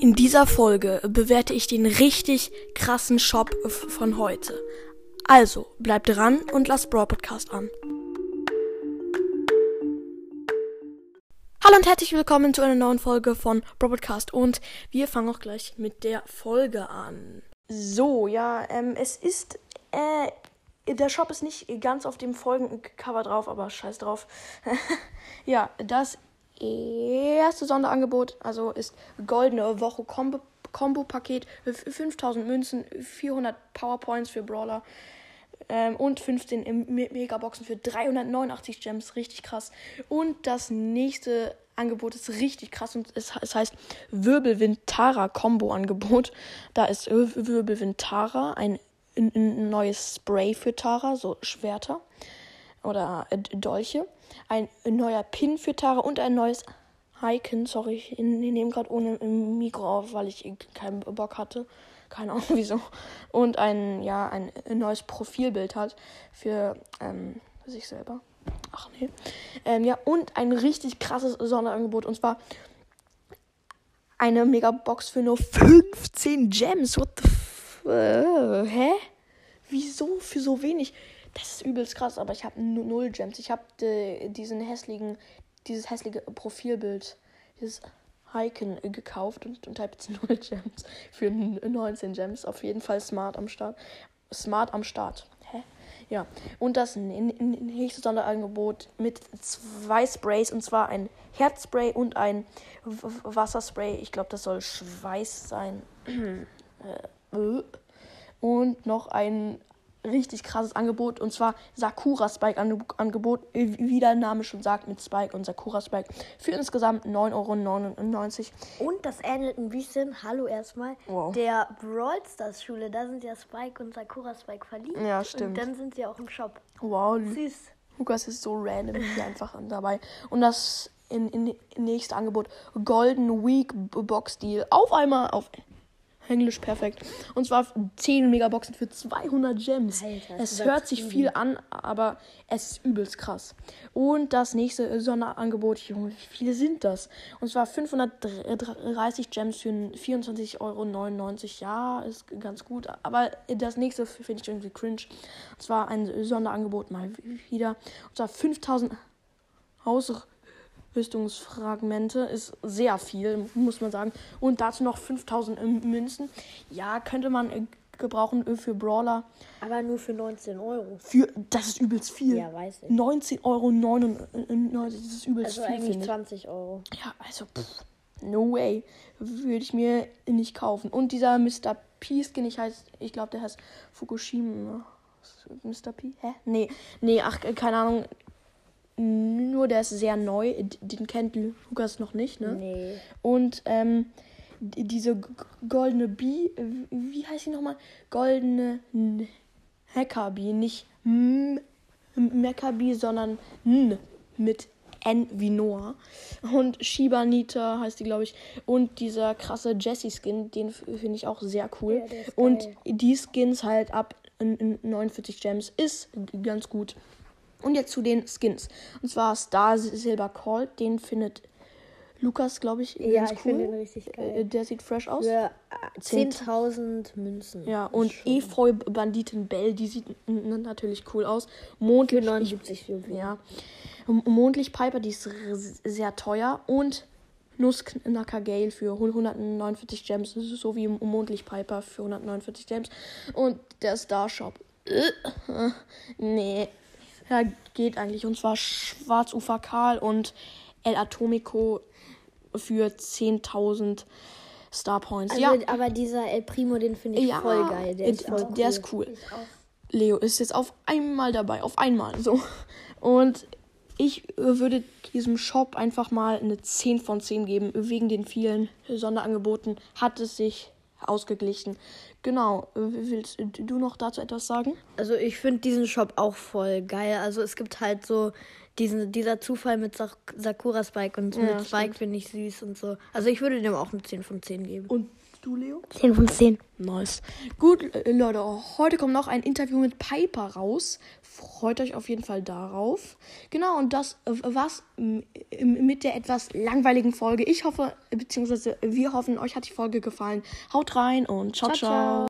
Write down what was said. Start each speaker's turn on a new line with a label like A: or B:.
A: In dieser Folge bewerte ich den richtig krassen Shop von heute. Also, bleibt dran und lasst Brawl Podcast an. Hallo und herzlich willkommen zu einer neuen Folge von Brawl Podcast und wir fangen auch gleich mit der Folge an. So, ja, ähm, es ist, äh, der Shop ist nicht ganz auf dem Folgencover drauf, aber scheiß drauf. ja, das erste Sonderangebot, also ist goldene Woche Combo, Combo Paket, 5000 Münzen, 400 Powerpoints für Brawler ähm, und 15 Megaboxen für 389 Gems, richtig krass. Und das nächste Angebot ist richtig krass und es, es heißt Wirbelwind Tara Combo Angebot. Da ist Wirbelwind Tara ein, ein neues Spray für Tara, so Schwerter oder äh, Dolche, ein neuer Pin für Tara und ein neues Icon. Sorry, ich nehme gerade ohne Mikro auf, weil ich keinen Bock hatte. Keine Ahnung wieso. Und ein, ja, ein neues Profilbild hat für ähm, sich selber. Ach nee. Ähm, ja, und ein richtig krasses Sonderangebot. Und zwar eine Megabox für nur 15 Gems. What the f äh, Hä? Wieso für so wenig? Das ist übelst krass, aber ich habe null Gems. Ich habe äh, diesen hässlichen, dieses hässliche Profilbild, dieses Icon äh, gekauft und, und habe jetzt null Gems für 19 Gems. Auf jeden Fall smart am Start. Smart am Start. Hä? Ja. Und das nächste Sonderangebot mit zwei Sprays und zwar ein Herzspray und ein Wasserspray. Ich glaube, das soll Schweiß sein. Äh, und noch ein richtig krasses Angebot und zwar Sakura Spike Angebot, wie der Name schon sagt, mit Spike und Sakura Spike für insgesamt 9,99
B: Euro. Und das ähnelt ein bisschen, hallo erstmal, wow. der Brawl Stars Schule, da sind ja Spike und Sakura Spike verliebt.
A: Ja, stimmt.
B: Und dann sind sie auch im Shop.
A: Wow. Süß. Lukas ist so random hier einfach dabei. Und das in, in, in nächste Angebot Golden Week Box Deal auf einmal auf Englisch perfekt. Und zwar 10 Megaboxen für 200 Gems. Alter, es hört sich viel an, aber es ist übelst krass. Und das nächste Sonderangebot, Junge, wie viele sind das? Und zwar 530 Gems für 24,99 Euro. Ja, ist ganz gut. Aber das nächste finde ich irgendwie cringe. Und zwar ein Sonderangebot mal wieder. Und zwar 5000 Haus Rüstungsfragmente ist sehr viel, muss man sagen. Und dazu noch 5000 Münzen. Ja, könnte man äh, gebrauchen äh, für Brawler.
B: Aber nur für 19 Euro.
A: Für, das ist übelst viel.
B: Ja, weiß ich.
A: 19,99 Euro, das ist übelst
B: also
A: viel.
B: eigentlich 20 Euro.
A: Ja, also, pff, no way. Würde ich mir nicht kaufen. Und dieser Mr. P-Skin, ich heißt, ich glaube, der heißt Fukushima. Mr. P? Hä? Nee, nee, ach, keine Ahnung. Nur der ist sehr neu. Den kennt Lukas noch nicht, ne?
B: Nee.
A: Und ähm, diese goldene Bee, wie heißt sie nochmal? Goldene Hackerbee, nicht Meckerbee, sondern N mit N wie Noah. Und Shiba Nita heißt die, glaube ich. Und dieser krasse Jessie-Skin, den finde ich auch sehr cool. Ja, und die Skins halt ab 49 Gems ist ganz gut. Und jetzt zu den Skins. Und zwar Star Silver Call, den findet Lukas, glaube ich,
B: ja,
A: ganz
B: ich
A: cool.
B: den richtig geil.
A: Äh, der sieht fresh aus.
B: Für 10.000 Münzen.
A: Ja, und Efeu Banditin Bell, die sieht natürlich cool aus. Mondlich,
B: Für 79 für
A: Ja. Mondlich Piper, die ist sehr teuer. Und Nussknacker Gale für 149 Gems, so wie Mondlich Piper für 149 Gems. Und der Star Shop. nee, ja, geht eigentlich. Und zwar Schwarzufer Karl und El Atomico für 10.000 Star Points.
B: Also,
A: ja.
B: aber dieser El Primo, den finde ich ja, voll geil. Der, ist, voll
A: der cool. ist cool. Leo ist jetzt auf einmal dabei. Auf einmal. So. Und ich würde diesem Shop einfach mal eine 10 von 10 geben. Wegen den vielen Sonderangeboten hat es sich ausgeglichen. Genau. Willst du noch dazu etwas sagen?
B: Also ich finde diesen Shop auch voll geil. Also es gibt halt so diesen, dieser Zufall mit Sakura Spike und ja, mit Spike finde ich süß und so. Also ich würde dem auch eine 10 von 10 geben.
A: Und Du, Leo?
B: 10 von 10.
A: Nice. Gut, äh, Leute, heute kommt noch ein Interview mit Piper raus. Freut euch auf jeden Fall darauf. Genau, und das äh, war's mit der etwas langweiligen Folge. Ich hoffe, beziehungsweise wir hoffen, euch hat die Folge gefallen. Haut rein und ciao,
B: Ciao,
A: ciao.
B: ciao.